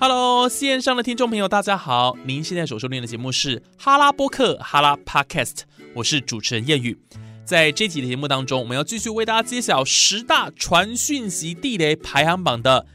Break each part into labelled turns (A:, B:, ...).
A: ！Hello，线上的听众朋友，大家好！您现在所收听的节目是哈拉播客哈拉 Podcast，我是主持人叶宇。在这期的节目当中，我们要继续为大家揭晓十大传讯息地雷排行榜的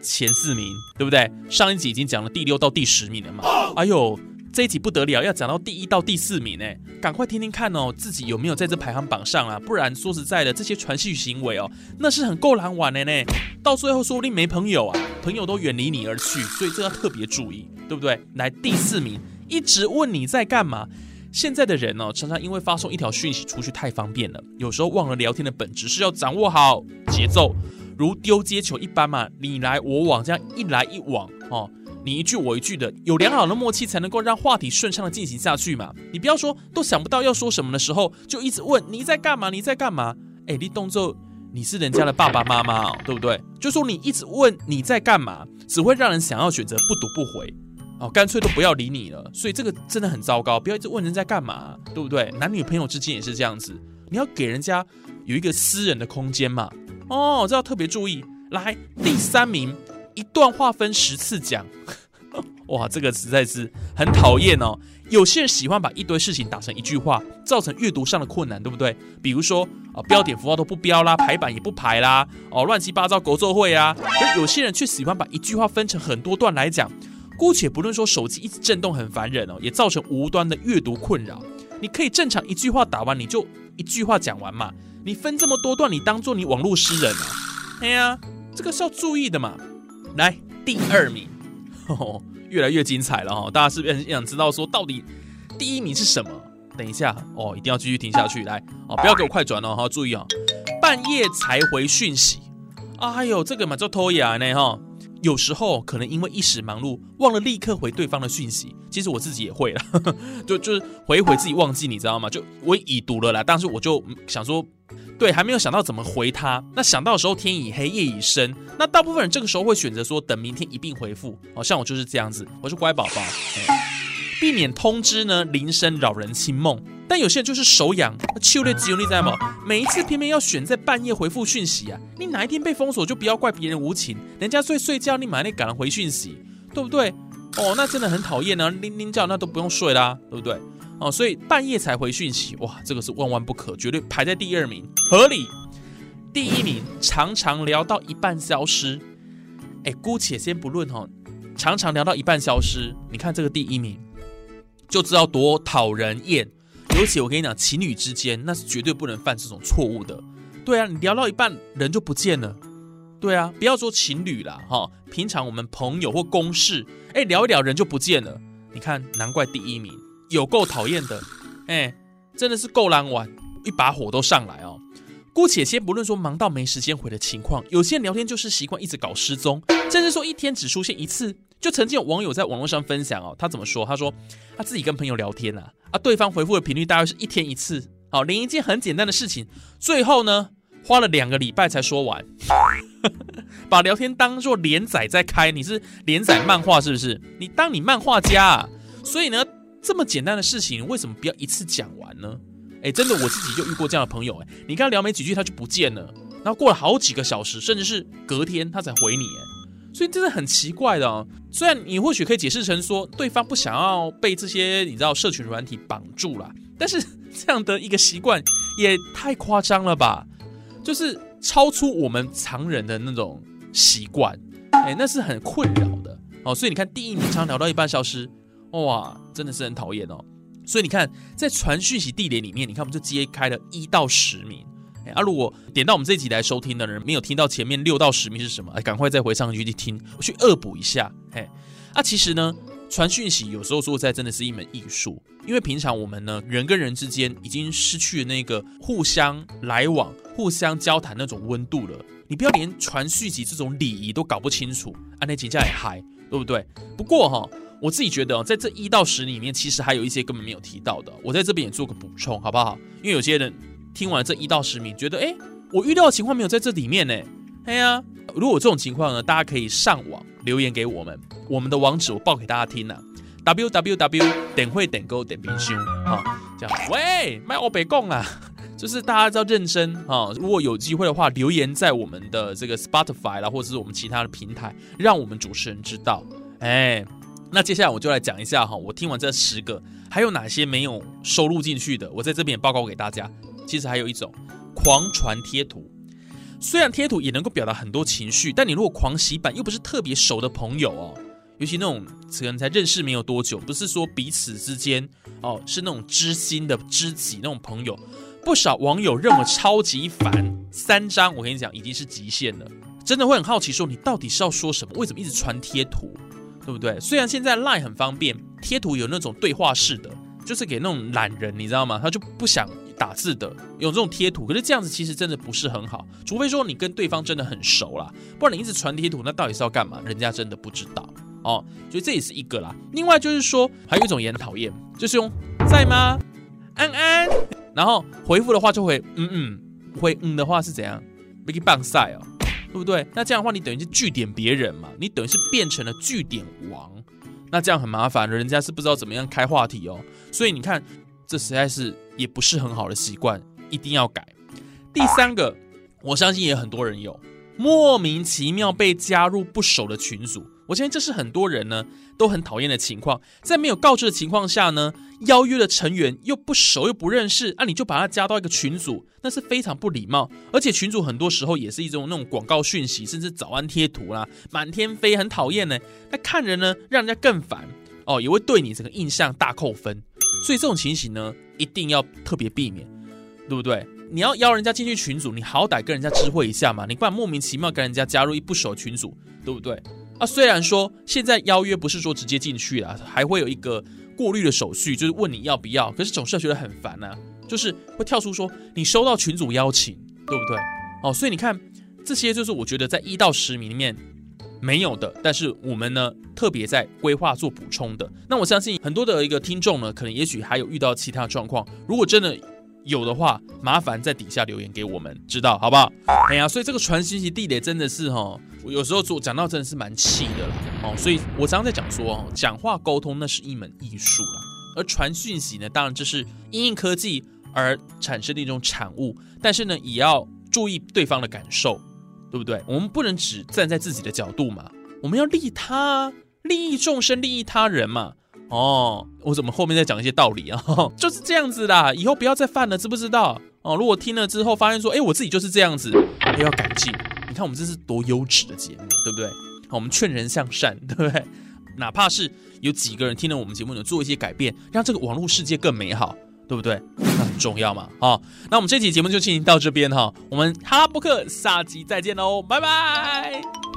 A: 前四名，对不对？上一集已经讲了第六到第十名了嘛？哎呦！这一集不得了，要讲到第一到第四名呢，赶快听听看哦，自己有没有在这排行榜上啊？不然说实在的，这些传讯行为哦，那是很够难玩的呢。到最后说不定没朋友啊，朋友都远离你而去，所以这要特别注意，对不对？来第四名，一直问你在干嘛。现在的人哦，常常因为发送一条讯息出去太方便了，有时候忘了聊天的本质是要掌握好节奏，如丢接球一般嘛，你来我往，这样一来一往哦。你一句我一句的，有良好的默契才能够让话题顺畅的进行下去嘛。你不要说都想不到要说什么的时候，就一直问你在干嘛？你在干嘛？哎，你动作你是人家的爸爸妈妈哦，对不对？就说你一直问你在干嘛，只会让人想要选择不读不回哦，干脆都不要理你了。所以这个真的很糟糕，不要一直问人在干嘛，对不对？男女朋友之间也是这样子，你要给人家有一个私人的空间嘛。哦，这要特别注意。来，第三名。一段话分十次讲，哇，这个实在是很讨厌哦。有些人喜欢把一堆事情打成一句话，造成阅读上的困难，对不对？比如说啊，标点符号都不标啦，排版也不排啦，哦，乱七八糟狗作会啊。而有些人却喜欢把一句话分成很多段来讲。姑且不论说手机一直震动很烦人哦，也造成无端的阅读困扰。你可以正常一句话打完，你就一句话讲完嘛。你分这么多段，你当做你网络诗人啊？哎呀，这个是要注意的嘛。来第二名，越来越精彩了哈！大家是不是很想知道说到底第一名是什么？等一下哦，一定要继续听下去。来哦，不要给我快转哦哈！注意啊，半夜才回讯息，哎呦，这个嘛就拖延呢哈！有时候可能因为一时忙碌，忘了立刻回对方的讯息。其实我自己也会了，就就是回一回自己忘记，你知道吗？就我已读了啦，但是我就想说。对，还没有想到怎么回他。那想到的时候，天已黑，夜已深。那大部分人这个时候会选择说，等明天一并回复。哦，像我就是这样子，我是乖宝宝，避免通知呢铃声扰人清梦。但有些人就是手痒，秋烈只有你在吗？每一次偏偏要选在半夜回复讯息啊！你哪一天被封锁，就不要怪别人无情，人家睡睡觉，你马上赶回讯息，对不对？哦，那真的很讨厌呢，铃铃叫那都不用睡啦，对不对？哦，所以半夜才回讯息，哇，这个是万万不可，绝对排在第二名，合理。第一名常常聊到一半消失，哎，姑且先不论哈，常常聊到一半消失，你看这个第一名就知道多讨人厌。尤其我跟你讲，情侣之间那是绝对不能犯这种错误的。对啊，你聊到一半人就不见了。对啊，不要说情侣啦，哈，平常我们朋友或公事，哎，聊一聊人就不见了。你看，难怪第一名。有够讨厌的，哎，真的是够难玩，一把火都上来哦。姑且先不论说忙到没时间回的情况，有些人聊天就是习惯一直搞失踪，甚至说一天只出现一次。就曾经有网友在网络上分享哦，他怎么说？他说他自己跟朋友聊天啊，啊，对方回复的频率大概是一天一次，好，连一件很简单的事情，最后呢花了两个礼拜才说完，把聊天当做连载在开，你是连载漫画是不是？你当你漫画家，啊？所以呢？这么简单的事情，为什么不要一次讲完呢？哎，真的，我自己就遇过这样的朋友，哎，你跟他聊没几句，他就不见了，然后过了好几个小时，甚至是隔天他才回你，哎，所以真的很奇怪的哦。虽然你或许可以解释成说对方不想要被这些你知道社群软体绑住了，但是这样的一个习惯也太夸张了吧？就是超出我们常人的那种习惯，哎，那是很困扰的哦。所以你看，第一名常聊到一半消失。哇，真的是很讨厌哦。所以你看，在传讯息地点里面，你看我们就揭开了一到十名。啊，如果点到我们这集来收听的人没有听到前面六到十名是什么，哎，赶快再回上去去听，我去恶补一下。嘿，啊，其实呢，传讯息有时候说在真的是一门艺术，因为平常我们呢人跟人之间已经失去了那个互相来往、互相交谈那种温度了。你不要连传讯息这种礼仪都搞不清楚，啊，那请假也嗨，对不对？不过哈。我自己觉得哦，在这一到十里面，其实还有一些根本没有提到的，我在这边也做个补充，好不好？因为有些人听完这一到十名，觉得哎，我遇到的情况没有在这里面呢。哎呀，如果这种情况呢，大家可以上网留言给我们，我们的网址我报给大家听呐，w w w 点会点勾点冰兄啊，这样，喂，麦我北贡啊。就是大家要认真啊！如果有机会的话，留言在我们的这个 Spotify 啦，或者是我们其他的平台，让我们主持人知道。哎，那接下来我就来讲一下哈，我听完这十个，还有哪些没有收录进去的，我在这边也报告给大家。其实还有一种狂传贴图，虽然贴图也能够表达很多情绪，但你如果狂洗版，又不是特别熟的朋友哦，尤其那种可能才认识没有多久，不是说彼此之间哦，是那种知心的知己那种朋友。不少网友认为超级烦，三张我跟你讲已经是极限了，真的会很好奇说你到底是要说什么？为什么一直传贴图，对不对？虽然现在 Line 很方便，贴图有那种对话式的，就是给那种懒人，你知道吗？他就不想打字的，有这种贴图。可是这样子其实真的不是很好，除非说你跟对方真的很熟啦，不然你一直传贴图，那到底是要干嘛？人家真的不知道哦，所以这也是一个啦。另外就是说，还有一种也很讨厌，就是用在吗？安安。然后回复的话就会嗯嗯，回嗯的话是怎样？make 棒赛哦，对不对？那这样的话你等于是据点别人嘛，你等于是变成了据点王，那这样很麻烦，人家是不知道怎么样开话题哦。所以你看，这实在是也不是很好的习惯，一定要改。第三个，我相信也很多人有莫名其妙被加入不熟的群组。我相信这是很多人呢都很讨厌的情况，在没有告知的情况下呢，邀约的成员又不熟又不认识，啊，你就把他加到一个群组，那是非常不礼貌。而且群组很多时候也是一种那种广告讯息，甚至早安贴图啦，满天飞，很讨厌呢。那看人呢，让人家更烦哦，也会对你整个印象大扣分。所以这种情形呢，一定要特别避免，对不对？你要邀人家进去群组，你好歹跟人家知会一下嘛，你不然莫名其妙跟人家加入一不熟群组，对不对？啊，虽然说现在邀约不是说直接进去了，还会有一个过滤的手续，就是问你要不要，可是总是觉得很烦呐，就是会跳出说你收到群组邀请，对不对？哦，所以你看这些就是我觉得在一到十名里面没有的，但是我们呢特别在规划做补充的。那我相信很多的一个听众呢，可能也许还有遇到其他状况，如果真的。有的话，麻烦在底下留言给我们，知道好不好？哎呀，所以这个传信息地雷真的是哈，有时候做讲到真的是蛮气的了哦。所以我常常在讲说，讲话沟通那是一门艺术了，而传讯息呢，当然这是因应科技而产生的一种产物，但是呢，也要注意对方的感受，对不对？我们不能只站在自己的角度嘛，我们要利他，利益众生，利益他人嘛。哦，我怎么后面再讲一些道理啊？就是这样子啦，以后不要再犯了，知不知道？哦，如果听了之后发现说，哎，我自己就是这样子，还要改进。你看我们这是多优质的节目，对不对？好我们劝人向善，对不对？哪怕是有几个人听了我们节目，能做一些改变，让这个网络世界更美好，对不对？重要嘛。好，那我们这期节目就进行到这边哈，我们哈拉波克下集再见喽，拜拜。